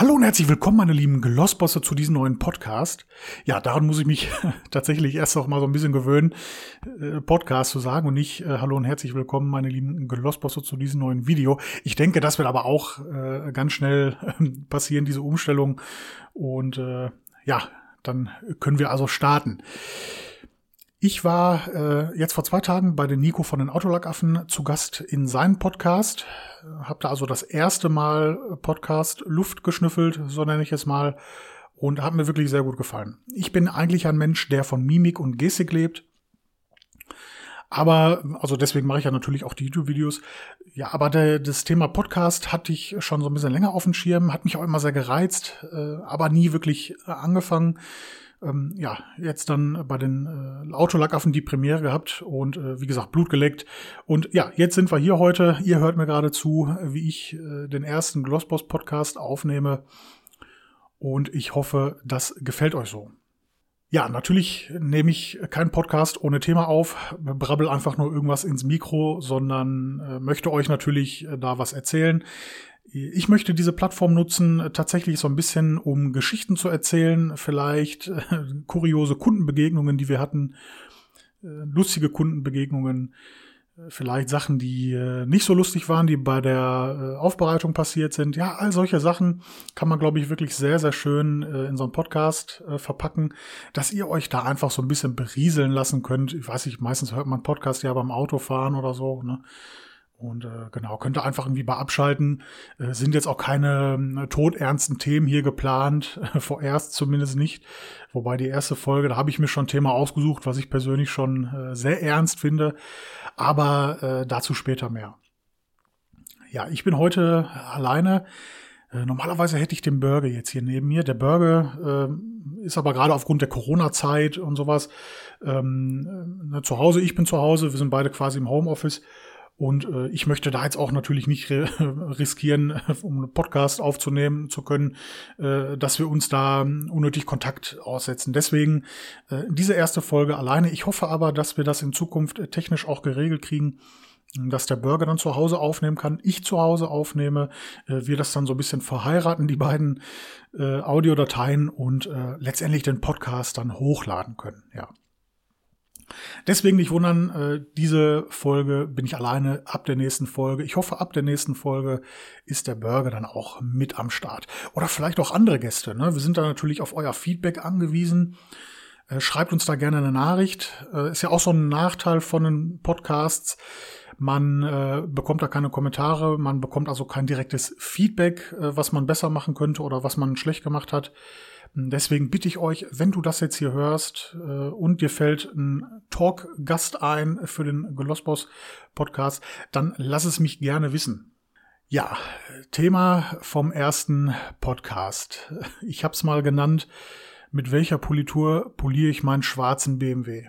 Hallo und herzlich willkommen, meine lieben Glossbosse, zu diesem neuen Podcast. Ja, daran muss ich mich tatsächlich erst noch mal so ein bisschen gewöhnen, äh, Podcast zu sagen und nicht äh, Hallo und herzlich willkommen, meine lieben Glossbosse, zu diesem neuen Video. Ich denke, das wird aber auch äh, ganz schnell passieren, diese Umstellung. Und ja, dann können wir also starten. Ich war äh, jetzt vor zwei Tagen bei den Nico von den Autolackaffen zu Gast in seinem Podcast. Hab da also das erste Mal Podcast Luft geschnüffelt, so nenne ich es mal, und hat mir wirklich sehr gut gefallen. Ich bin eigentlich ein Mensch, der von Mimik und Gestik lebt. Aber, also deswegen mache ich ja natürlich auch die YouTube-Videos. Ja, aber der, das Thema Podcast hatte ich schon so ein bisschen länger auf dem Schirm, hat mich auch immer sehr gereizt, äh, aber nie wirklich äh, angefangen ähm, ja, jetzt dann bei den äh, Autolackaffen die Premiere gehabt und äh, wie gesagt, Blut geleckt. Und ja, jetzt sind wir hier heute. Ihr hört mir gerade zu, wie ich äh, den ersten Glossboss Podcast aufnehme. Und ich hoffe, das gefällt euch so. Ja, natürlich nehme ich keinen Podcast ohne Thema auf, brabbel einfach nur irgendwas ins Mikro, sondern äh, möchte euch natürlich äh, da was erzählen. Ich möchte diese Plattform nutzen, äh, tatsächlich so ein bisschen, um Geschichten zu erzählen, vielleicht äh, kuriose Kundenbegegnungen, die wir hatten, äh, lustige Kundenbegegnungen, äh, vielleicht Sachen, die äh, nicht so lustig waren, die bei der äh, Aufbereitung passiert sind. Ja, all solche Sachen kann man, glaube ich, wirklich sehr, sehr schön in so einen Podcast verpacken, dass ihr euch da einfach so ein bisschen berieseln lassen könnt. Ich weiß nicht, meistens hört man Podcast ja beim Autofahren oder so, ne? Und äh, genau, könnte einfach irgendwie bei abschalten. Äh, sind jetzt auch keine äh, todernsten Themen hier geplant, vorerst zumindest nicht. Wobei die erste Folge, da habe ich mir schon ein Thema ausgesucht, was ich persönlich schon äh, sehr ernst finde. Aber äh, dazu später mehr. Ja, ich bin heute alleine. Äh, normalerweise hätte ich den Burger jetzt hier neben mir. Der Burger äh, ist aber gerade aufgrund der Corona-Zeit und sowas ähm, äh, zu Hause. Ich bin zu Hause. Wir sind beide quasi im Homeoffice. Und äh, ich möchte da jetzt auch natürlich nicht riskieren, um einen Podcast aufzunehmen zu können, äh, dass wir uns da unnötig Kontakt aussetzen. Deswegen äh, diese erste Folge alleine. Ich hoffe aber, dass wir das in Zukunft technisch auch geregelt kriegen, dass der Burger dann zu Hause aufnehmen kann, ich zu Hause aufnehme, äh, wir das dann so ein bisschen verheiraten, die beiden äh, Audiodateien und äh, letztendlich den Podcast dann hochladen können. Ja. Deswegen nicht wundern, äh, diese Folge bin ich alleine ab der nächsten Folge. Ich hoffe, ab der nächsten Folge ist der Burger dann auch mit am Start. Oder vielleicht auch andere Gäste. Ne? Wir sind da natürlich auf euer Feedback angewiesen. Äh, schreibt uns da gerne eine Nachricht. Äh, ist ja auch so ein Nachteil von den Podcasts. Man äh, bekommt da keine Kommentare, man bekommt also kein direktes Feedback, äh, was man besser machen könnte oder was man schlecht gemacht hat. Deswegen bitte ich euch, wenn du das jetzt hier hörst äh, und dir fällt ein Talk-Gast ein für den Glossboss Podcast, dann lass es mich gerne wissen. Ja, Thema vom ersten Podcast. Ich habe es mal genannt, mit welcher Politur poliere ich meinen schwarzen BMW?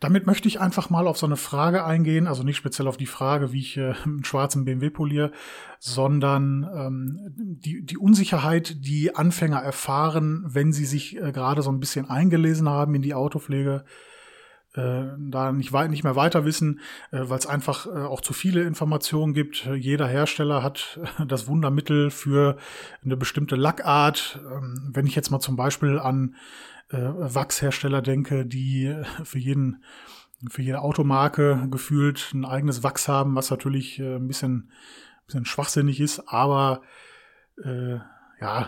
Damit möchte ich einfach mal auf so eine Frage eingehen, also nicht speziell auf die Frage, wie ich äh, einen schwarzen BMW poliere, sondern ähm, die, die Unsicherheit, die Anfänger erfahren, wenn sie sich äh, gerade so ein bisschen eingelesen haben in die Autopflege, äh, da nicht, weit, nicht mehr weiter wissen, äh, weil es einfach äh, auch zu viele Informationen gibt. Jeder Hersteller hat äh, das Wundermittel für eine bestimmte Lackart. Ähm, wenn ich jetzt mal zum Beispiel an äh, Wachshersteller denke, die für jeden für jede Automarke gefühlt ein eigenes Wachs haben, was natürlich äh, ein bisschen, ein bisschen schwachsinnig ist, aber äh, ja,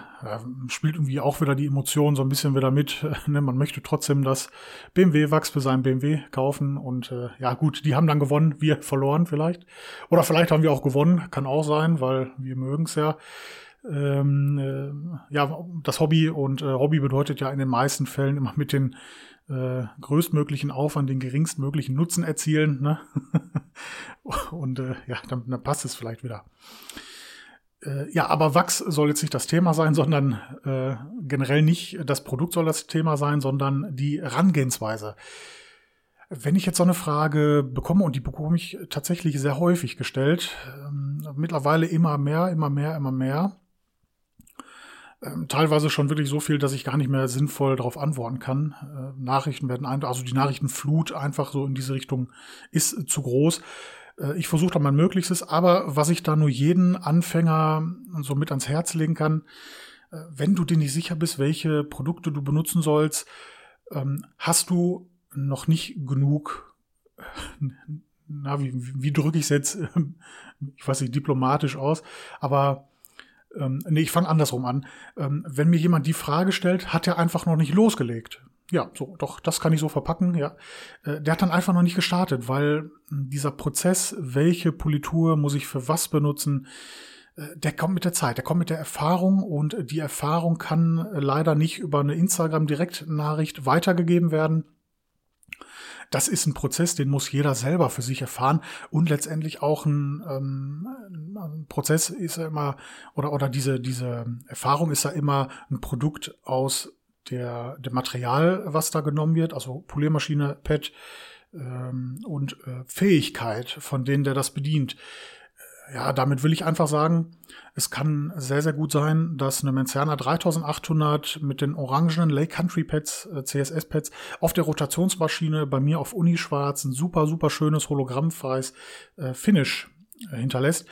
spielt irgendwie auch wieder die Emotion so ein bisschen wieder mit. Ne? Man möchte trotzdem das BMW-Wachs für seinen BMW kaufen und äh, ja gut, die haben dann gewonnen, wir verloren vielleicht. Oder vielleicht haben wir auch gewonnen, kann auch sein, weil wir mögen es ja ähm, äh, ja, das Hobby und äh, Hobby bedeutet ja in den meisten Fällen immer mit den äh, größtmöglichen Aufwand den geringstmöglichen Nutzen erzielen. Ne? und äh, ja, dann, dann passt es vielleicht wieder. Äh, ja, aber Wachs soll jetzt nicht das Thema sein, sondern äh, generell nicht das Produkt soll das Thema sein, sondern die Herangehensweise. Wenn ich jetzt so eine Frage bekomme, und die bekomme ich tatsächlich sehr häufig gestellt, ähm, mittlerweile immer mehr, immer mehr, immer mehr, ähm, teilweise schon wirklich so viel, dass ich gar nicht mehr sinnvoll darauf antworten kann. Äh, Nachrichten werden einfach, also die Nachrichtenflut einfach so in diese Richtung ist zu groß. Äh, ich versuche da mein Möglichstes, aber was ich da nur jeden Anfänger so mit ans Herz legen kann, äh, wenn du dir nicht sicher bist, welche Produkte du benutzen sollst, ähm, hast du noch nicht genug, na, wie, wie drücke ich es jetzt, ich weiß nicht, diplomatisch aus, aber ähm, nee, ich fange andersrum an. Ähm, wenn mir jemand die Frage stellt, hat er einfach noch nicht losgelegt. Ja, so, doch, das kann ich so verpacken, ja. Äh, der hat dann einfach noch nicht gestartet, weil dieser Prozess, welche Politur muss ich für was benutzen, äh, der kommt mit der Zeit, der kommt mit der Erfahrung und die Erfahrung kann leider nicht über eine Instagram-Direktnachricht weitergegeben werden. Das ist ein Prozess, den muss jeder selber für sich erfahren und letztendlich auch ein, ähm, ein Prozess ist ja immer oder oder diese diese Erfahrung ist ja immer ein Produkt aus der dem Material, was da genommen wird, also Poliermaschine, PET ähm, und äh, Fähigkeit von denen, der das bedient ja, damit will ich einfach sagen, es kann sehr, sehr gut sein, dass eine Menzerner 3800 mit den orangenen Lake Country Pads, äh, CSS Pads, auf der Rotationsmaschine bei mir auf Unischwarz ein super, super schönes hologrammfreies äh, Finish äh, hinterlässt.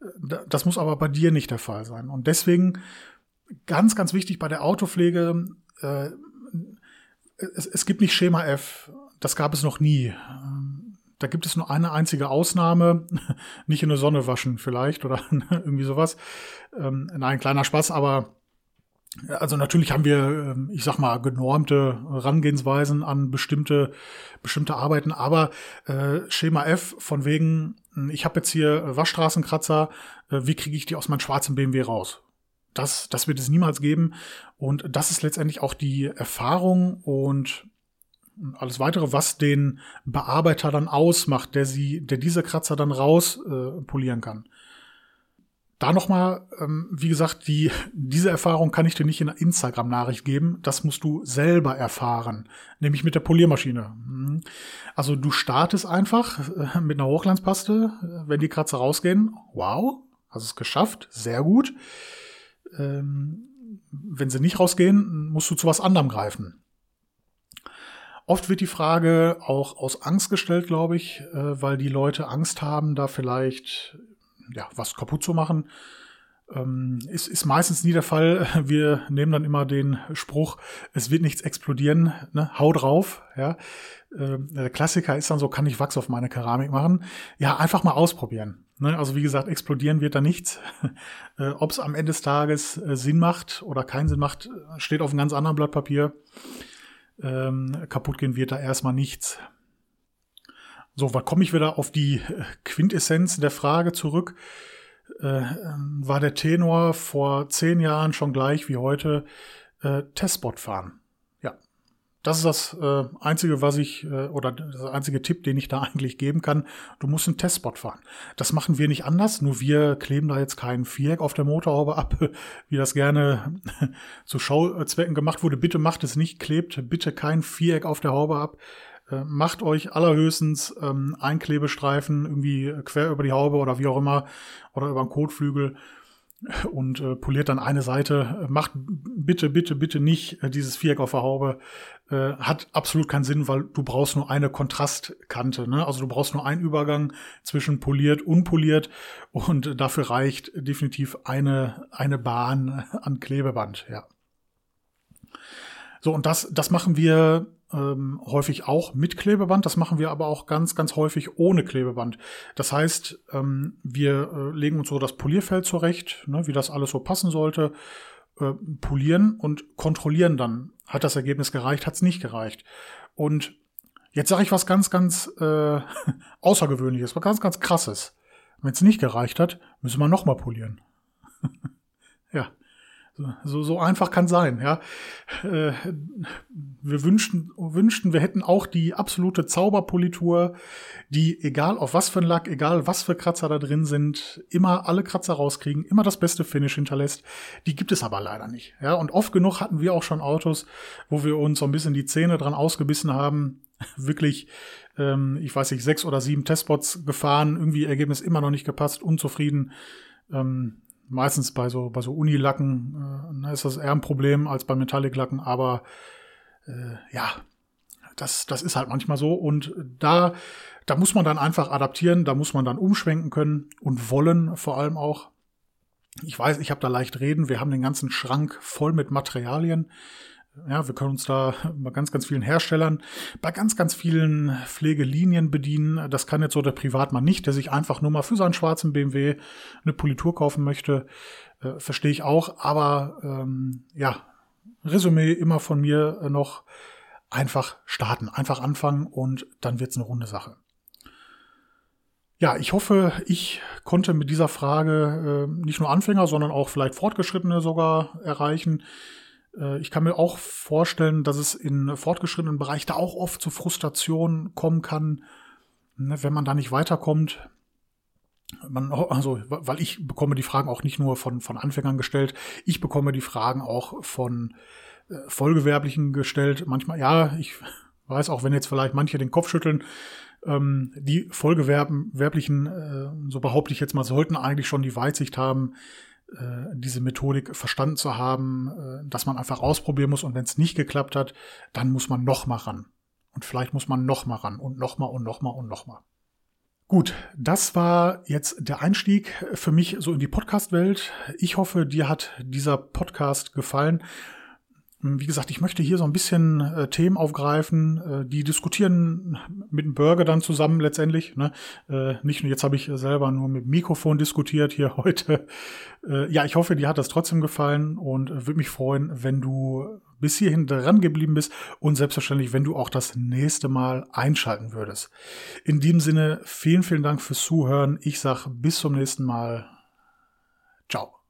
Äh, das muss aber bei dir nicht der Fall sein. Und deswegen ganz, ganz wichtig bei der Autopflege, äh, es, es gibt nicht Schema F. Das gab es noch nie. Da gibt es nur eine einzige Ausnahme, nicht in der Sonne waschen vielleicht oder irgendwie sowas. Ähm, nein, kleiner Spaß, aber also natürlich haben wir, ähm, ich sag mal, genormte Herangehensweisen an bestimmte, bestimmte Arbeiten, aber äh, Schema F von wegen, ich habe jetzt hier Waschstraßenkratzer, äh, wie kriege ich die aus meinem schwarzen BMW raus? Das, das wird es niemals geben. Und das ist letztendlich auch die Erfahrung und alles weitere, was den Bearbeiter dann ausmacht, der sie, der diese Kratzer dann raus äh, polieren kann. Da nochmal, ähm, wie gesagt, die, diese Erfahrung kann ich dir nicht in einer Instagram-Nachricht geben. Das musst du selber erfahren. Nämlich mit der Poliermaschine. Mhm. Also du startest einfach äh, mit einer Hochglanzpaste, äh, wenn die Kratzer rausgehen. Wow, hast es geschafft. Sehr gut. Ähm, wenn sie nicht rausgehen, musst du zu was anderem greifen. Oft wird die Frage auch aus Angst gestellt, glaube ich, äh, weil die Leute Angst haben, da vielleicht ja, was kaputt zu machen. Ähm, ist, ist meistens nie der Fall. Wir nehmen dann immer den Spruch, es wird nichts explodieren, ne? hau drauf. Ja? Äh, der Klassiker ist dann so, kann ich Wachs auf meine Keramik machen? Ja, einfach mal ausprobieren. Ne? Also wie gesagt, explodieren wird da nichts. äh, Ob es am Ende des Tages äh, Sinn macht oder keinen Sinn macht, steht auf einem ganz anderen Blatt Papier ähm, kaputt gehen wird da erstmal nichts. So, was komme ich wieder auf die Quintessenz der Frage zurück? Äh, war der Tenor vor zehn Jahren schon gleich wie heute äh, Testbot fahren? Das ist das äh, einzige, was ich äh, oder der einzige Tipp, den ich da eigentlich geben kann. Du musst einen Testspot fahren. Das machen wir nicht anders, nur wir kleben da jetzt keinen Viereck auf der Motorhaube ab, wie das gerne zu Schauzwecken gemacht wurde. Bitte macht es nicht, klebt bitte kein Viereck auf der Haube ab. Äh, macht euch allerhöchstens ähm, ein Klebestreifen irgendwie quer über die Haube oder wie auch immer oder über den Kotflügel und äh, poliert dann eine Seite. Macht bitte, bitte, bitte nicht äh, dieses Viereck auf der Haube. Äh, hat absolut keinen Sinn, weil du brauchst nur eine Kontrastkante. Ne? Also du brauchst nur einen Übergang zwischen poliert, unpoliert und dafür reicht definitiv eine, eine Bahn an Klebeband. Ja. So, und das, das machen wir ähm, häufig auch mit Klebeband. Das machen wir aber auch ganz, ganz häufig ohne Klebeband. Das heißt, ähm, wir äh, legen uns so das Polierfeld zurecht, ne, wie das alles so passen sollte, äh, polieren und kontrollieren dann. Hat das Ergebnis gereicht, hat es nicht gereicht. Und jetzt sage ich was ganz, ganz äh, Außergewöhnliches, was ganz, ganz Krasses. Wenn es nicht gereicht hat, müssen wir nochmal polieren. ja. So, so einfach kann sein, ja. Äh, wir wünschten, wünschten, wir hätten auch die absolute Zauberpolitur, die, egal auf was für ein Lack, egal was für Kratzer da drin sind, immer alle Kratzer rauskriegen, immer das beste Finish hinterlässt. Die gibt es aber leider nicht, ja. Und oft genug hatten wir auch schon Autos, wo wir uns so ein bisschen die Zähne dran ausgebissen haben, wirklich, ähm, ich weiß nicht, sechs oder sieben Testbots gefahren, irgendwie Ergebnis immer noch nicht gepasst, unzufrieden. Ähm, meistens bei so, bei so Unilacken äh, ist das eher ein Problem als bei Metallic-Lacken, aber äh, ja, das, das ist halt manchmal so. Und da, da muss man dann einfach adaptieren, da muss man dann umschwenken können und wollen vor allem auch. Ich weiß, ich habe da leicht reden. Wir haben den ganzen Schrank voll mit Materialien. Ja, wir können uns da bei ganz, ganz vielen Herstellern, bei ganz, ganz vielen Pflegelinien bedienen. Das kann jetzt so der Privatmann nicht, der sich einfach nur mal für seinen schwarzen BMW eine Politur kaufen möchte. Äh, verstehe ich auch. Aber ähm, ja, Resümee immer von mir noch einfach starten, einfach anfangen und dann wird's eine runde Sache. Ja, ich hoffe, ich konnte mit dieser Frage äh, nicht nur Anfänger, sondern auch vielleicht Fortgeschrittene sogar erreichen. Äh, ich kann mir auch vorstellen, dass es in fortgeschrittenen Bereich da auch oft zu Frustration kommen kann, ne, wenn man da nicht weiterkommt. Man, also, weil ich bekomme die Fragen auch nicht nur von, von Anfängern gestellt, ich bekomme die Fragen auch von äh, Vollgewerblichen gestellt. Manchmal, ja, ich weiß auch, wenn jetzt vielleicht manche den Kopf schütteln, ähm, die Vollgewerblichen, äh, so behaupte ich jetzt mal, sollten eigentlich schon die Weitsicht haben, diese Methodik verstanden zu haben, äh, dass man einfach ausprobieren muss und wenn es nicht geklappt hat, dann muss man noch mal ran. Und vielleicht muss man noch mal ran und noch mal und noch mal und noch mal. Gut, das war jetzt der Einstieg für mich so in die Podcast-Welt. Ich hoffe, dir hat dieser Podcast gefallen. Wie gesagt, ich möchte hier so ein bisschen äh, Themen aufgreifen, äh, die diskutieren mit dem Burger dann zusammen letztendlich. Ne? Äh, nicht nur jetzt habe ich selber nur mit dem Mikrofon diskutiert hier heute. Äh, ja, ich hoffe, dir hat das trotzdem gefallen und äh, würde mich freuen, wenn du bis hierhin dran geblieben bist und selbstverständlich, wenn du auch das nächste Mal einschalten würdest. In diesem Sinne, vielen, vielen Dank fürs Zuhören. Ich sag bis zum nächsten Mal. Ciao.